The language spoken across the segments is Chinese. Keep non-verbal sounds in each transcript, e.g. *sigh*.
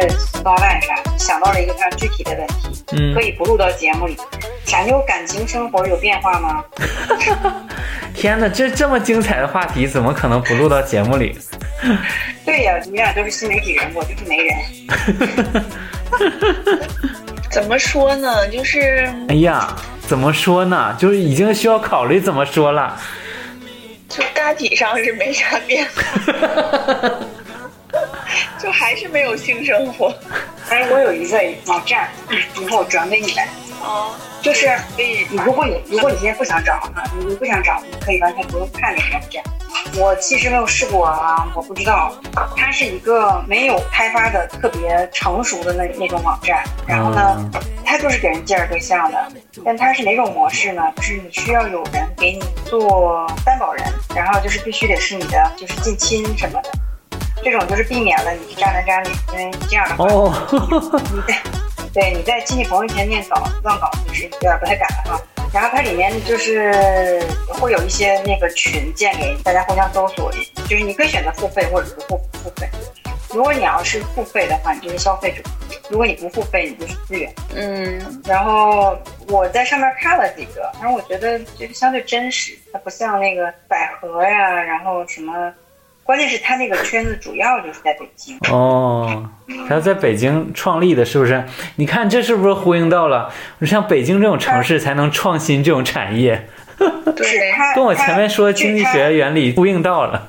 着高蛋啥，想到了一个非常具体的问题，嗯可以不录到节目里。傻妞感情生活有变化吗？*laughs* 天哪，这这么精彩的话题，怎么可能不录到节目里？*laughs* 对呀、你俩都是新媒体人，我就是媒人。*laughs* 怎么说呢？就是哎呀，怎么说呢？就是已经需要考虑怎么说了。就大体上是没啥变化，*laughs* 就还是没有性生活。*laughs* 哎，我有一个网站，以后我转给你们。哦，就是可以如果你如果你现在不想找啊，你你不想找，你可以完全不用看那个网站。我其实没有试过啊，我不知道。它是一个没有开发的特别成熟的那那种网站，然后呢，它就是给人介绍对象的。但它是哪种模式呢？就是你需要有人给你做担保人，然后就是必须得是你的就是近亲什么的。这种就是避免了你是渣男渣女，因为这样的话，哦，你在对你在亲戚朋友前念稿乱搞就是有点不太敢了哈。然后它里面就是会有一些那个群建给大家互相搜索，就是你可以选择付费或者是不付费。如果你要是付费的话，你就是消费者；如果你不付费，你就是资源。嗯，然后我在上面看了几个，然后我觉得就是相对真实，它不像那个百合呀，然后什么，关键是他那个圈子主要就是在北京。哦，他在北京创立的，是不是？你看这是不是呼应到了？像北京这种城市才能创新这种产业，是对，跟我前面说经济学原理呼应到了。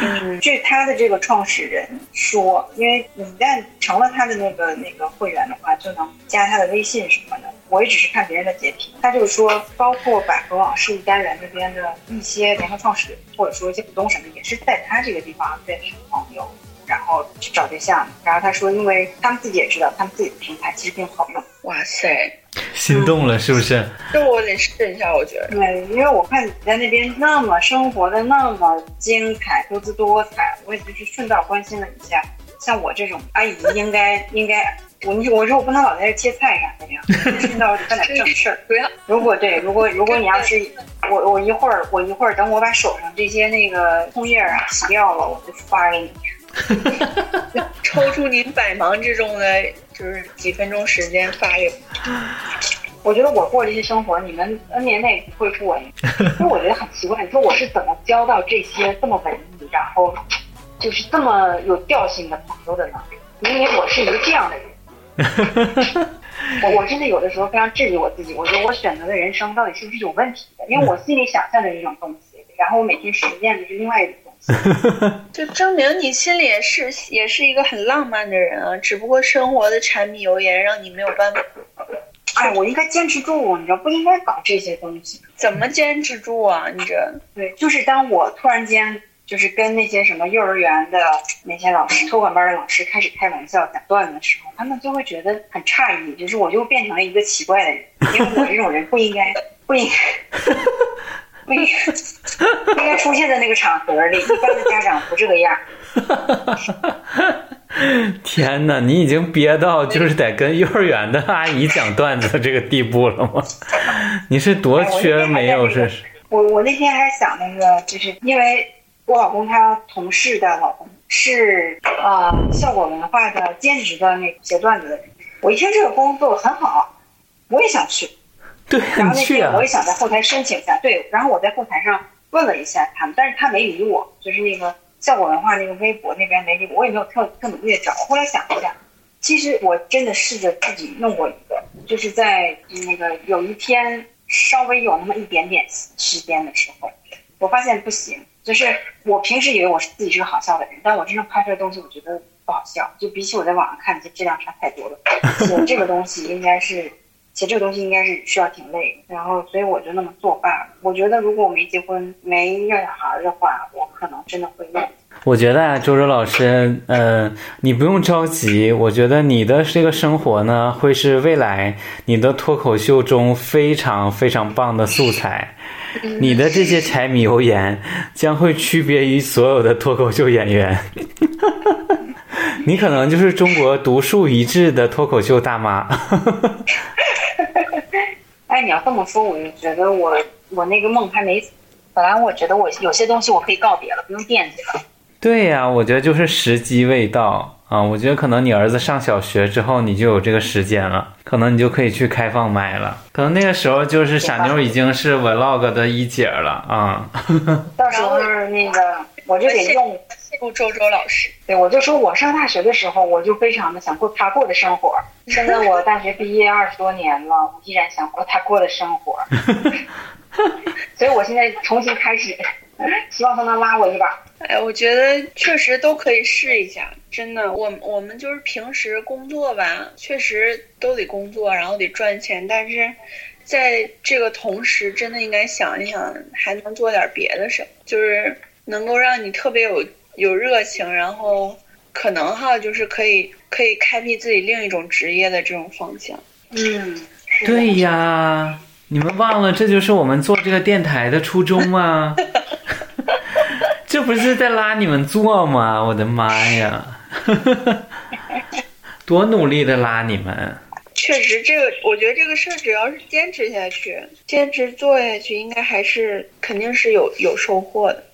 嗯，据他的这个创始人说，因为你一旦成了他的那个那个会员的话，就能加他的微信什么的。我也只是看别人的截屏，他就是说，包括百合网事务单元那边的一些联合创始人，或者说一些股东什么，也是在他这个地方认识朋友，然后去找对象。然后他说，因为他们自己也知道，他们自己的平台其实并不好用。哇塞，心动了是不是？这我得试一下，我觉得。对，因为我看你在那边那么生活的那么精彩、多姿多彩，我也就是顺道关心了一下。像我这种阿姨，应该应该，我我说我不能老在这切菜啥的呀，*laughs* 顺道干点正事儿。不要，如果对，如果如果你要是我我一会儿我一会儿等我把手上这些那个葱叶啊洗掉了，我就发给你。*laughs* 抽出您百忙之中的就是几分钟时间发给我。我觉得我过这些生活，你们 N 年内不会过。因为我觉得很奇怪，你说我是怎么交到这些这么文艺，然后就是这么有调性的朋友的呢？明明我是一个这样的人。*laughs* 我我真的有的时候非常质疑我自己，我觉得我选择的人生到底是不是有问题的？因为我心里想象的是一种东西，然后我每天实践的是另外一种东西。*laughs* 就证明你心里也是也是一个很浪漫的人啊，只不过生活的柴米油盐让你没有办法。哎，我应该坚持住，你知道不应该搞这些东西。怎么坚持住啊？你这对，就是当我突然间就是跟那些什么幼儿园的那些老师、托管班的老师开始开玩笑、讲段子的时候，他们就会觉得很诧异，就是我就变成了一个奇怪的人，因为我这种人不应该、不应该、不应该、不应该出现在那个场合里。一般的家长不这个样。*laughs* 天哪，你已经憋到就是得跟幼儿园的阿姨讲段子这个地步了吗？你是多缺没有是？我我那天还想那个，就是因为我老公他同事的老公是呃效果文化的兼职的那个写段子的人，我一听这个工作很好，我也想去。对，然后那天我也！想在后台申请一下，对，然后我在后台上问了一下他们，但是他没理我，就是那个效果文化那个微博那边没理我，我也没有特特努力的找。后来想一下，其实我真的试着自己弄过一个，就是在那个有一天稍微有那么一点点时间的时候，我发现不行，就是我平时以为我是自己是个好笑的人，但我真正拍出来的东西，我觉得不好笑，就比起我在网上看的，质量差太多了。*laughs* 写这个东西应该是。写这个东西应该是需要挺累的，然后所以我就那么作罢了。我觉得如果我没结婚、没要小孩的话，我可能真的会累。我觉得啊，周周老师，呃，你不用着急。我觉得你的这个生活呢，会是未来你的脱口秀中非常非常棒的素材。你的这些柴米油盐将会区别于所有的脱口秀演员。*laughs* 你可能就是中国独树一帜的脱口秀大妈。*laughs* 哎，你要这么说，我就觉得我我那个梦还没。本来我觉得我有些东西我可以告别了，不用惦记了。对呀，我觉得就是时机未到啊。我觉得可能你儿子上小学之后，你就有这个时间了，可能你就可以去开放麦了。可能那个时候就是傻妞已经是 vlog 的一姐了啊。*laughs* 到时候那个我就得用用周周老师。对，我就说我上大学的时候，我就非常的想过他过的生活。*laughs* 现在我大学毕业二十多年了，我依然想过他过的生活。*laughs* *laughs* 所以我现在重新开始，希望他能拉我一把。哎，我觉得确实都可以试一下，真的。我我们就是平时工作吧，确实都得工作，然后得赚钱，但是在这个同时，真的应该想一想，还能做点别的什么，就是能够让你特别有有热情，然后可能哈，就是可以可以开辟自己另一种职业的这种方向。嗯，对呀，你们忘了这就是我们做这个电台的初衷吗？*laughs* 这不是在拉你们做吗？我的妈呀，*laughs* 多努力的拉你们！确实，这个我觉得这个事儿只要是坚持下去，坚持做下去，应该还是肯定是有有收获的。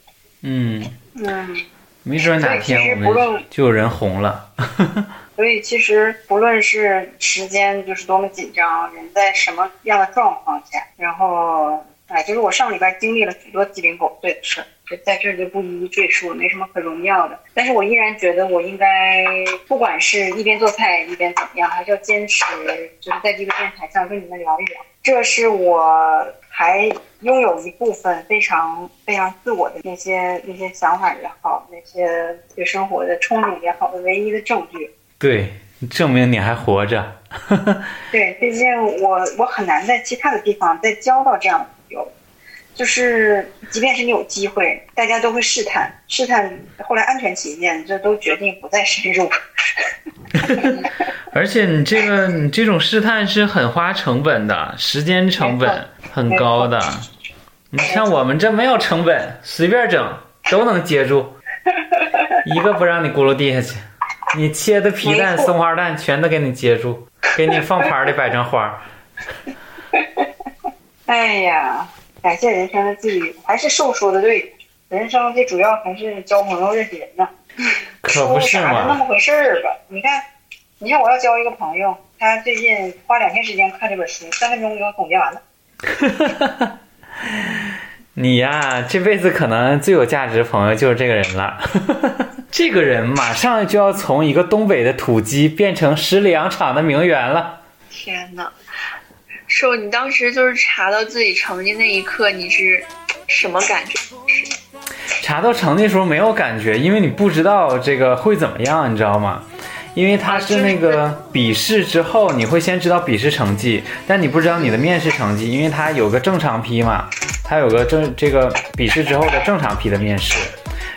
嗯嗯，没准哪天我们就有人红了。所以其实不论是时间就是多么紧张，人在什么样的状况下，然后哎，就是我上礼拜经历了许多鸡零狗碎的事。就在这就不一一赘述，没什么可荣耀的。但是我依然觉得我应该，不管是一边做菜一边怎么样，还是要坚持，就是在这个电台上跟你们聊一聊。这是我还拥有一部分非常非常自我的那些那些想法也好，那些对生活的憧憬也好的唯一的证据。对，证明你还活着。*laughs* 对，毕竟我我很难在其他的地方再交到这样的朋友。就是，即便是你有机会，大家都会试探，试探，后来安全起见，就都决定不再深入。*laughs* 而且你这个，你这种试探是很花成本的，时间成本很高的。你像我们这没有成本，随便整都能接住，*laughs* 一个不让你咕噜地下去。你切的皮蛋、松花蛋全都给你接住，给你放盘里摆成花。*laughs* 哎呀。感谢人生的际遇，还是瘦说的对，人生最主要还是交朋友、认识人呐。可不是嘛，那么回事儿吧？你看，你看我要交一个朋友，他最近花两天时间看这本书，三分钟给我总结完了。*laughs* 你呀，这辈子可能最有价值的朋友就是这个人了。这个人马上就要从一个东北的土鸡变成十里洋场的名媛了。天哪！说你当时就是查到自己成绩那一刻，你是什么感觉？查到成绩时候没有感觉，因为你不知道这个会怎么样，你知道吗？因为他是那个笔试之后，你会先知道笔试成绩，但你不知道你的面试成绩，因为他有个正常批嘛，他有个正这个笔试之后的正常批的面试。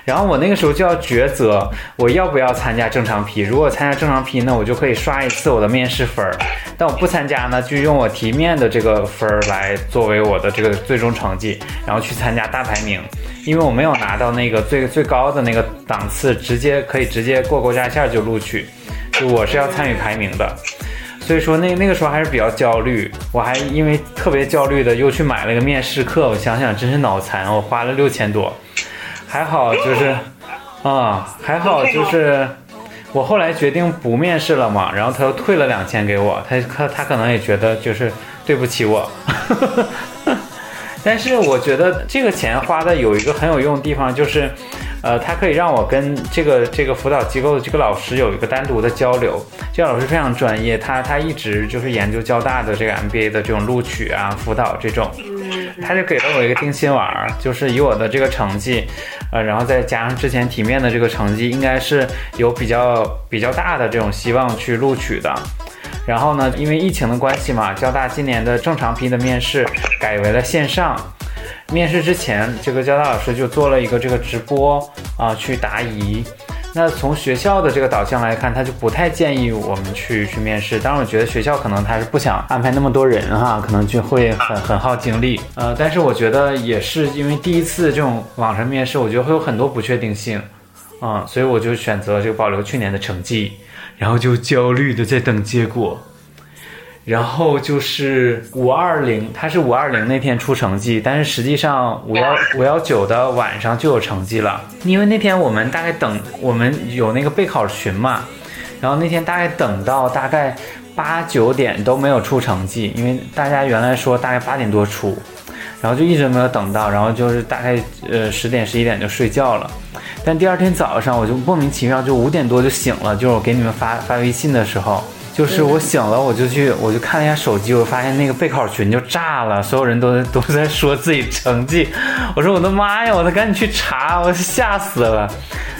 然后我那个时候就要抉择，我要不要参加正常批？如果参加正常批那，我就可以刷一次我的面试分儿；但我不参加呢，就用我题面的这个分儿来作为我的这个最终成绩，然后去参加大排名。因为我没有拿到那个最最高的那个档次，直接可以直接过国家线就录取，就我是要参与排名的。所以说那那个时候还是比较焦虑，我还因为特别焦虑的又去买了个面试课。我想想真是脑残，我花了六千多。还好就是，啊，还好就是，我后来决定不面试了嘛，然后他又退了两千给我，他他他可能也觉得就是对不起我，*laughs* 但是我觉得这个钱花的有一个很有用的地方就是。呃，他可以让我跟这个这个辅导机构的这个老师有一个单独的交流。这个老师非常专业，他他一直就是研究交大的这个 MBA 的这种录取啊、辅导这种。他就给了我一个定心丸，就是以我的这个成绩，呃，然后再加上之前体面的这个成绩，应该是有比较比较大的这种希望去录取的。然后呢，因为疫情的关系嘛，交大今年的正常批的面试改为了线上。面试之前，这个交大老师就做了一个这个直播啊，去答疑。*laughs* 那从学校的这个导向来看，他就不太建议我们去去面试。当然，我觉得学校可能他是不想安排那么多人哈，可能就会很很耗精力。*laughs* 呃，但是我觉得也是因为第一次这种网上面试，我觉得会有很多不确定性，啊，所以我就选择就保留去年的成绩，然后就焦虑的在等结果。然后就是五二零，他是五二零那天出成绩，但是实际上五幺五幺九的晚上就有成绩了，因为那天我们大概等我们有那个备考群嘛，然后那天大概等到大概八九点都没有出成绩，因为大家原来说大概八点多出，然后就一直没有等到，然后就是大概呃十点十一点就睡觉了，但第二天早上我就莫名其妙就五点多就醒了，就是我给你们发发微信的时候。就是我醒了，我就去，我就看了一下手机，我发现那个备考群就炸了，所有人都都在说自己成绩。我说我的妈呀，我得赶紧去查，我吓死了，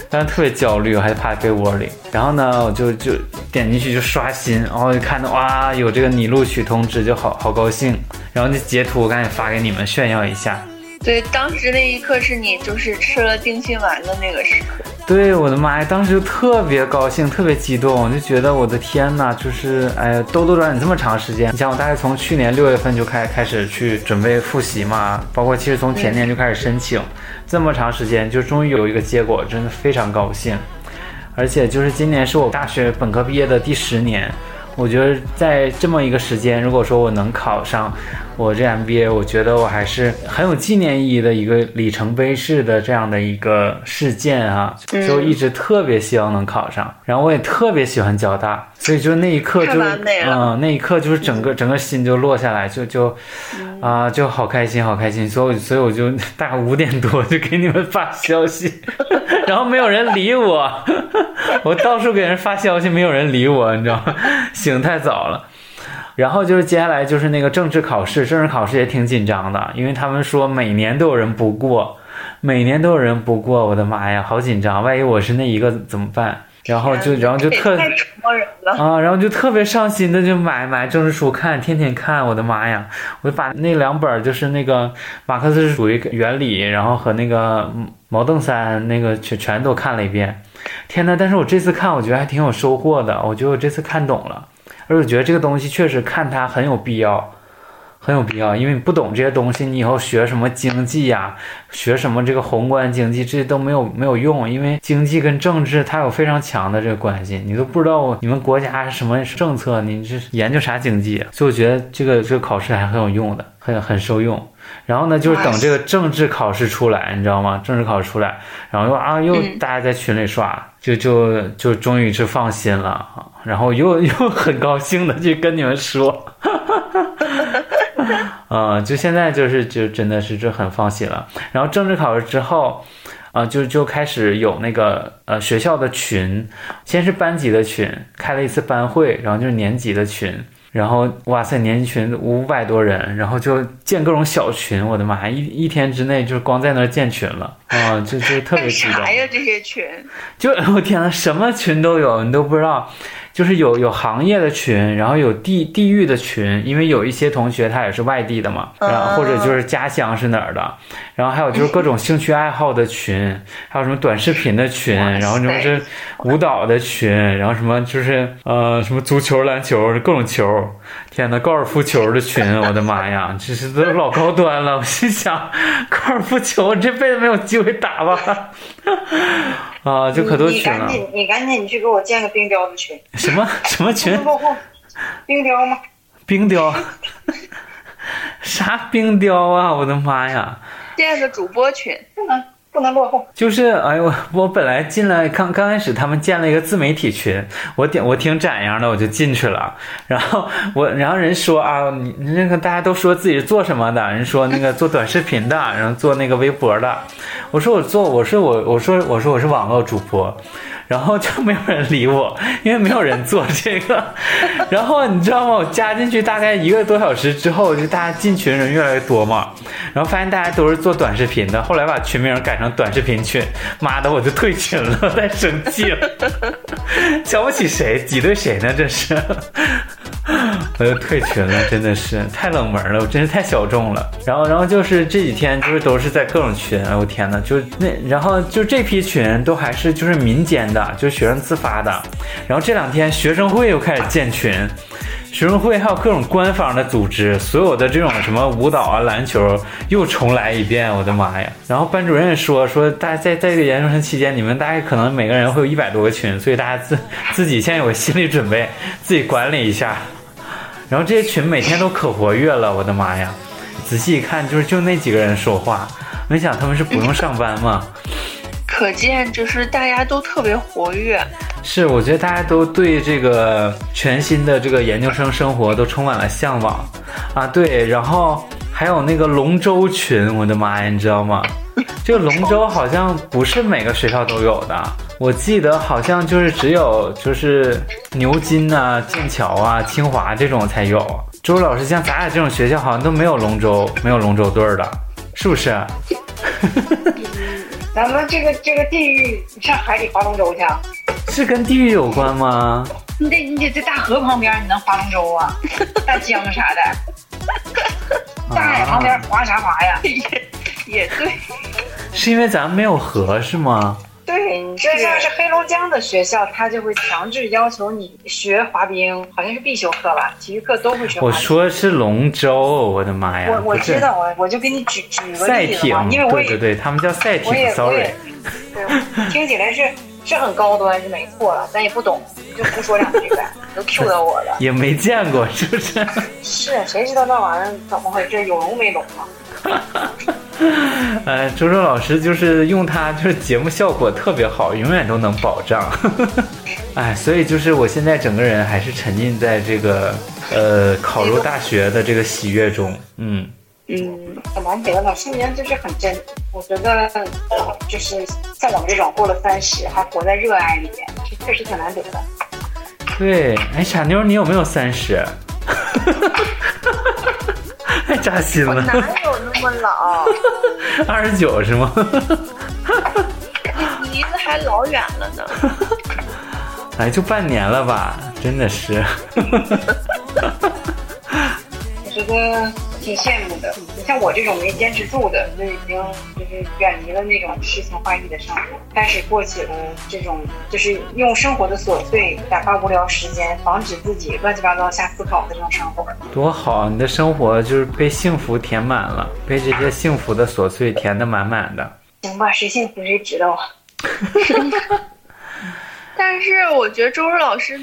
但是特别焦虑，我还趴在被窝里。然后呢，我就就点进去就刷新，然后就看到哇，有这个你录取通知，就好好高兴。然后就截图，赶紧发给你们炫耀一下。对，当时那一刻是你就是吃了定心丸的那个时刻。对，我的妈呀，当时就特别高兴，特别激动，就觉得我的天呐，就是哎呀，兜兜转转这么长时间，你想我大概从去年六月份就开开始去准备复习嘛，包括其实从前年就开始申请，这么长时间就终于有一个结果，真的非常高兴。而且就是今年是我大学本科毕业的第十年。我觉得在这么一个时间，如果说我能考上我这 MBA，我觉得我还是很有纪念意义的一个里程碑式的这样的一个事件啊，就一直特别希望能考上。然后我也特别喜欢交大，所以就那一刻就嗯，那一刻就是整个整个心就落下来，就就啊就好开心好开心。所以所以我就大概五点多就给你们发消息，然后没有人理我，*laughs* 我到处给人发消息，没有人理我，你知道吗？醒太早了，然后就是接下来就是那个政治考试，政治考试也挺紧张的，因为他们说每年都有人不过，每年都有人不过，我的妈呀，好紧张，万一我是那一个怎么办？然后就然后就特啊，然后就特别上心的就买买政治书看，天天看，我的妈呀，我就把那两本就是那个马克思主义原理，然后和那个毛邓三那个全全都看了一遍，天呐！但是我这次看，我觉得还挺有收获的，我觉得我这次看懂了。而且我觉得这个东西确实看它很有必要，很有必要，因为你不懂这些东西，你以后学什么经济呀，学什么这个宏观经济，这些都没有没有用，因为经济跟政治它有非常强的这个关系，你都不知道你们国家是什么政策，你这研究啥经济？所以我觉得这个这个考试还很有用的，很很受用。然后呢，就是等这个政治考试出来，你知道吗？政治考试出来，然后又啊又大家在群里刷，就就就终于是放心了，然后又又很高兴的去跟你们说，嗯，就现在就是就真的是就很放心了。然后政治考试之后，啊就就开始有那个呃学校的群，先是班级的群，开了一次班会，然后就是年级的群。然后哇塞，年级群五百多人，然后就建各种小群，我的妈呀，一一天之内就是光在那建群了啊，就就特别 *laughs* 激动。啥呀这些群？就 *laughs* 我天呐，什么群都有，你都不知道。就是有有行业的群，然后有地地域的群，因为有一些同学他也是外地的嘛，然后或者就是家乡是哪儿的，然后还有就是各种兴趣爱好的群，还有什么短视频的群，然后什么是舞蹈的群，然后什么就是呃什么足球、篮球各种球，天呐，高尔夫球的群，我的妈呀，这是都老高端了。我心想，高尔夫球我这辈子没有机会打吧。啊，就可多群了。你赶紧，你赶紧，你去给我建个冰雕的群。什么什么群？冰雕吗？冰雕？*laughs* 啥冰雕啊！我的妈呀！建个主播群。不能落后，就是哎呦我 *laughs* 我本来进来刚刚开始他们建了一个自媒体群，我点我挺展样的我就进去了，然后我然后人说啊你那个大家都说自己是做什么的，人说那个做短视频的，然后做那个微博的，我说我做我说我我说我说我是网络主播。然后就没有人理我，因为没有人做这个。*laughs* 然后你知道吗？我加进去大概一个多小时之后，就大家进群人越来越多嘛。然后发现大家都是做短视频的，后来把群名改成短视频群。妈的，我就退群了，太生气了。*laughs* 瞧不起谁？挤兑谁呢？这是。*laughs* 我就退群了，真的是太冷门了，我真是太小众了。然后，然后就是这几天就是都是在各种群，哎我天呐，就那，然后就这批群都还是就是民间的，就是学生自发的。然后这两天学生会又开始建群，学生会还有各种官方的组织，所有的这种什么舞蹈啊、篮球又重来一遍，我的妈呀！然后班主任说说，大家在在这个研究生期间，你们大概可能每个人会有一百多个群，所以大家自自己先有个心理准备，自己管理一下。然后这些群每天都可活跃了，我的妈呀！仔细一看，就是就那几个人说话，没想他们是不用上班吗？可见就是大家都特别活跃。是，我觉得大家都对这个全新的这个研究生生活都充满了向往啊！对，然后还有那个龙舟群，我的妈呀，你知道吗？*laughs* 这个龙舟好像不是每个学校都有的，我记得好像就是只有就是牛津啊、剑桥啊、清华这种才有。周老师，像咱俩这种学校好像都没有龙舟，没有龙舟队的，是不是？*laughs* 咱们这个这个地域，你上海里划龙舟去啊？是跟地域有关吗？你得你得在大河旁边，你能划龙舟啊？大江啥的，*laughs* 大海旁边划啥划呀？也也对，*laughs* 是因为咱们没有河是吗？对，你这像是黑龙江的学校，他就会强制要求你学滑冰，好像是必修课吧，体育课都会学滑冰。我说是龙舟，我的妈呀！我我知道，我我就给你举举个赛艇例子嘛，，因为我也对对对，他们叫赛艇，sorry。对，听起来是是很高端，是没错了，咱也不懂，就胡说两句呗，都 Q 到我了。也没见过，是不是？*laughs* 是，谁知道那玩意儿怎么回事？有龙没龙啊？*laughs* 呃，*laughs* 周周老师就是用它，就是节目效果特别好，永远都能保障。*laughs* 哎，所以就是我现在整个人还是沉浸在这个呃考入大学的这个喜悦中。嗯，嗯，很难得了，说明就是很真。我觉得就是像我们这种过了三十还活在热爱里面，这确实挺难得的。对。哎，傻妞，你有没有三十？*laughs* 太扎心了，哪有那么老？*laughs* 二十九是吗？你离得还老远了呢。*laughs* 哎，就半年了吧，真的是。*laughs* 我觉得挺羡慕的。你像我这种没坚持住的，就已经就是远离了那种诗情画意的生活，开始过起了这种就是用生活的琐碎打发无聊时间，防止自己乱七八糟瞎思考的这种生活。多好，你的生活就是被幸福填满了，被这些幸福的琐碎填得满满的。行吧，谁幸福谁知道啊。*laughs* 但是我觉得周周老师，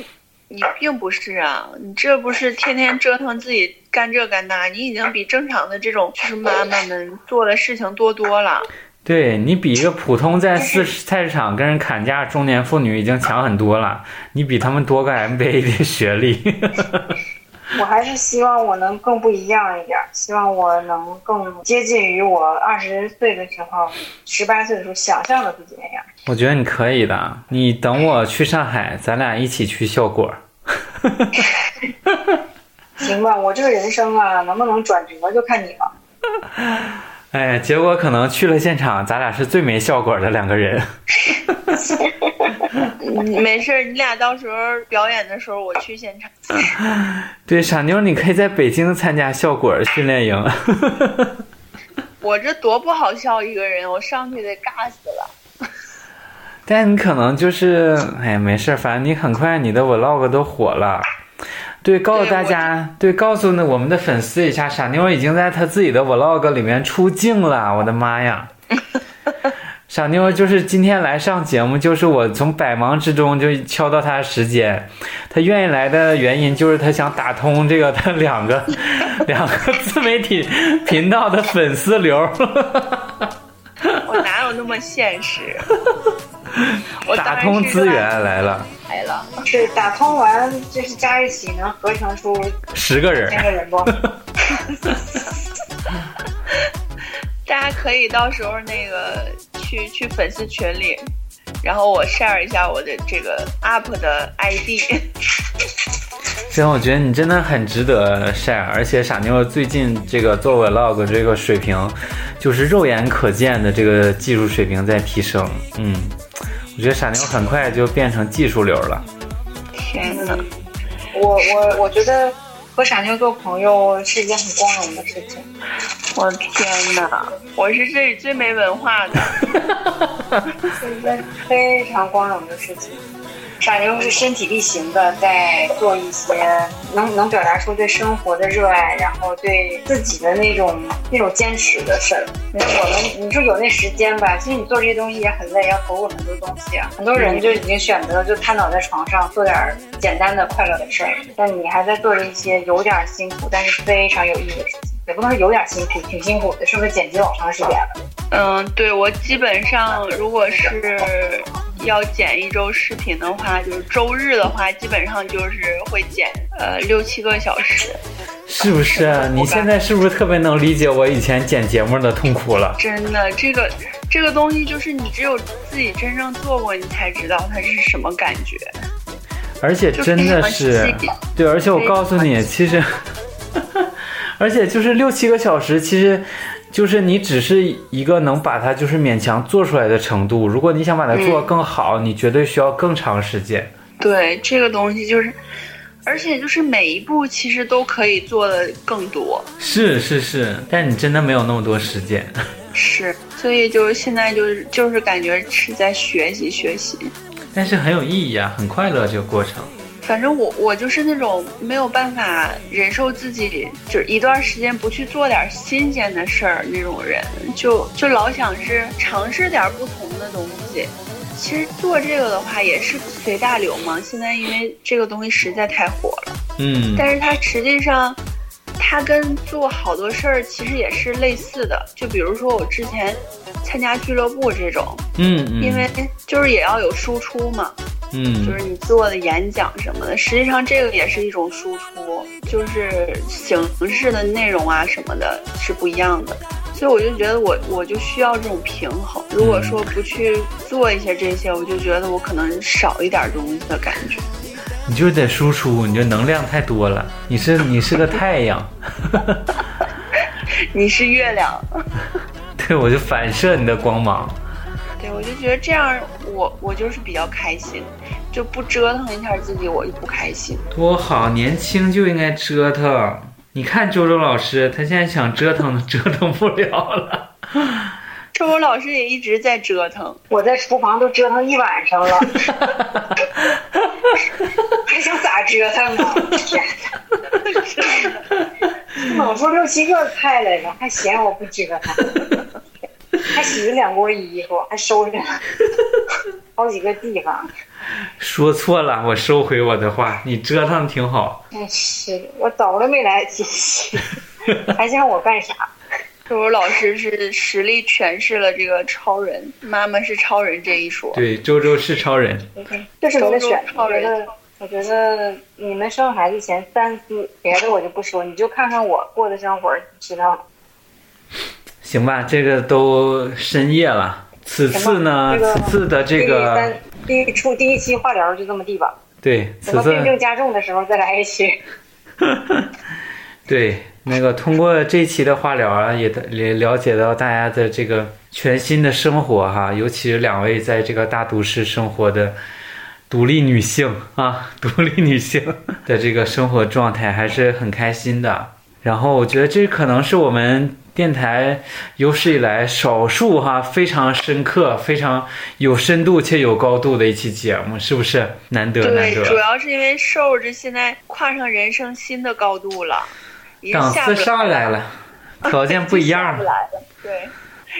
你并不是啊，你这不是天天折腾自己干这干那，你已经比正常的这种就是妈妈们做的事情多多了。对你比一个普通在市菜市场跟人砍价中年妇女已经强很多了，你比他们多个 MBA 的学历。*laughs* 我还是希望我能更不一样一点，希望我能更接近于我二十岁的时候、十八岁的时候想象的自己那样。我觉得你可以的，你等我去上海，咱俩一起去效果。*laughs* 行吧，我这个人生啊，能不能转折就看你了。哎，结果可能去了现场，咱俩是最没效果的两个人。*laughs* *laughs* 嗯 *laughs* 没事儿，你俩到时候表演的时候我去现场。*laughs* 对，傻妞，你可以在北京参加效果训练营。*laughs* 我这多不好笑一个人，我上去得尬死了。但你可能就是，哎，没事儿，反正你很快你的 vlog 都火了。对，告诉大家，对，告诉呢我们的粉丝一下，傻妞已经在她自己的 vlog 里面出镜了，我的妈呀！傻妞就是今天来上节目，就是我从百忙之中就敲到她的时间。她愿意来的原因就是她想打通这个她两个 *laughs* 两个自媒体频道的粉丝流。我哪有那么现实？*laughs* 我当打通资源来了，来了。对，打通完就是加一起能合成出十个人千。个人不？*laughs* 大家可以到时候那个去去粉丝群里，然后我 share 一下我的这个 up 的 ID。*laughs* 行，我觉得你真的很值得 share，而且傻妞最近这个做 vlog 这个水平，就是肉眼可见的这个技术水平在提升。嗯，我觉得傻妞很快就变成技术流了。天呐，我我我觉得和傻妞做朋友是一件很光荣的事情。我天呐，我是这里最没文化的。*laughs* 是一件非常光荣的事情。傻妞是身体力行的在做一些能能表达出对生活的热爱，然后对自己的那种那种坚持的事儿。我们，你说有那时间吧，其实你做这些东西也很累，要投入很多东西啊。很多人就已经选择就瘫倒在床上做点简单的快乐的事儿，但你还在做着一些有点辛苦，但是非常有意义的事情。也不能说有点辛苦，挺辛苦的，是不是剪辑老长时间了？嗯，对我基本上如果是要剪一周视频的话，就是周日的话，基本上就是会剪呃六七个小时。是不是？你现在是不是特别能理解我以前剪节目的痛苦了？真的，这个这个东西就是你只有自己真正做过，你才知道它是什么感觉。而且真的是，对，而且我告诉你，其实，*laughs* 而且就是六七个小时，其实。就是你只是一个能把它就是勉强做出来的程度，如果你想把它做更好，你绝对需要更长时间。对，这个东西就是，而且就是每一步其实都可以做的更多。是是是，但你真的没有那么多时间。是，所以就是现在就是就是感觉是在学习学习，但是很有意义啊，很快乐这个过程。反正我我就是那种没有办法忍受自己就是一段时间不去做点新鲜的事儿那种人，就就老想是尝试点不同的东西。其实做这个的话也是随大流嘛。现在因为这个东西实在太火了，嗯，但是它实际上它跟做好多事儿其实也是类似的。就比如说我之前参加俱乐部这种，嗯嗯，因为就是也要有输出嘛。嗯，就是你做的演讲什么的，实际上这个也是一种输出，就是形式的内容啊什么的是不一样的，所以我就觉得我我就需要这种平衡。如果说不去做一些这些，我就觉得我可能少一点东西的感觉。你就是得输出，你这能量太多了。你是你是个太阳，*laughs* 你是月亮，*laughs* 对我就反射你的光芒。对，我就觉得这样，我我就是比较开心，就不折腾一下自己，我就不开心。多好，年轻就应该折腾。你看周周老师，他现在想折腾都，*laughs* 折腾不了了。周周老师也一直在折腾，我在厨房都折腾一晚上了，*laughs* 还想咋折腾呢？天哪！猛出六七个菜来了，还嫌我不折腾。*laughs* 还洗了两锅衣服，还收拾了好几个地方。说错了，我收回我的话。你折腾挺好。哎，是我早都没来得及洗，还想我干啥？周 *laughs* 周老师是实力诠释了这个超人，妈妈是超人这一说。对，周周是超人。这是你的选。我觉得，我觉得你们生孩子前三思，别的我就不说，你就看看我过的生活，知道。行吧，这个都深夜了。此次呢，此次的这个第一出第一期化疗就这么地吧。对，等病症加重的时候再来一期。*laughs* 对，那个通过这期的化疗啊，也也了解到大家的这个全新的生活哈，尤其是两位在这个大都市生活的独立女性啊，*laughs* 独立女性的这个生活状态还是很开心的。然后我觉得这可能是我们。电台有史以来少数哈非常深刻、非常有深度且有高度的一期节目，是不是难得？对，主要是因为瘦子现在跨上人生新的高度了，档次上来了，*laughs* 条件不一样了。对，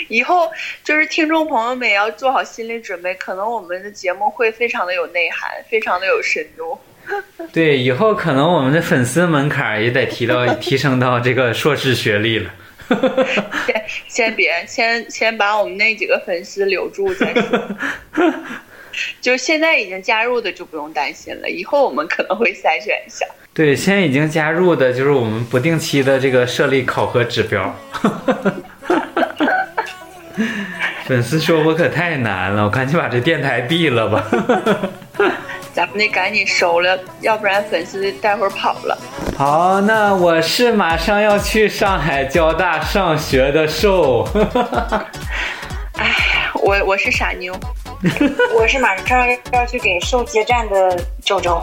以后就是听众朋友们也要做好心理准备，可能我们的节目会非常的有内涵，非常的有深度。*laughs* 对，以后可能我们的粉丝门槛也得提到提升到这个硕士学历了。*laughs* 先先别，先 *laughs* 先把我们那几个粉丝留住再说。*laughs* 就现在已经加入的就不用担心了，以后我们可能会筛选一下。对，现在已经加入的就是我们不定期的这个设立考核指标。粉丝说我可太难了，我赶紧把这电台闭了吧。咱们得赶紧收了，要不然粉丝待会儿跑了。好，那我是马上要去上海交大上学的瘦。哎，我我是傻妞。*laughs* 我是马上要去给瘦接站的周周。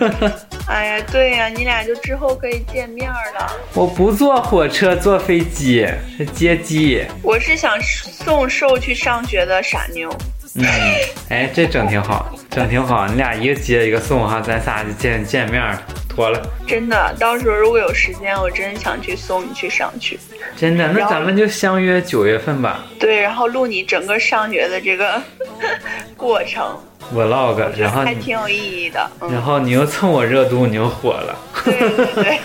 *laughs* 哎呀，对呀，你俩就之后可以见面了。我不坐火车，坐飞机，是接机。我是想送瘦去上学的傻妞。嗯，哎，这整挺好，整挺好。你俩一个接一个送哈，咱仨就见见面儿，妥了。真的，到时候如果有时间，我真想去送你去上去。真的，那咱们就相约九月份吧。对，然后录你整个上学的这个 *laughs* 过程 vlog，然后还挺有意义的。嗯然后你又蹭我热度，你又火了。对对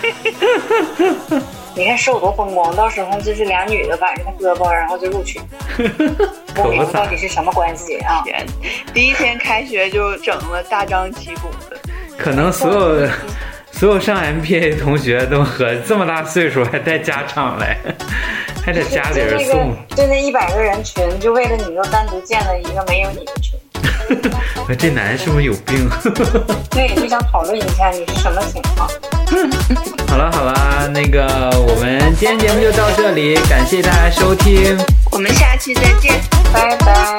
对，*laughs* 你看瘦多风光，到时候就是俩女的挽着他胳膊，然后就录取。*laughs* 不明白到底是什么关系啊？天，第一天开学就整了大张旗鼓的。*laughs* 可能所有所有上 MBA 的同学都和这么大岁数还带家长来，还得家里人送，，就那一百个人群，就为了你又单独建了一个没有你的群。我这男人是不是有病？对，就想讨论一下你是什么情况。*laughs* 好了好了，那个我们今天节目就到这里，感谢大家收听，我们下期再见。拜拜。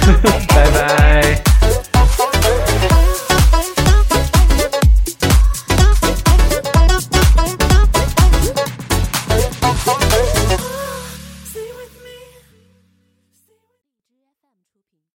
*laughs* 拜拜。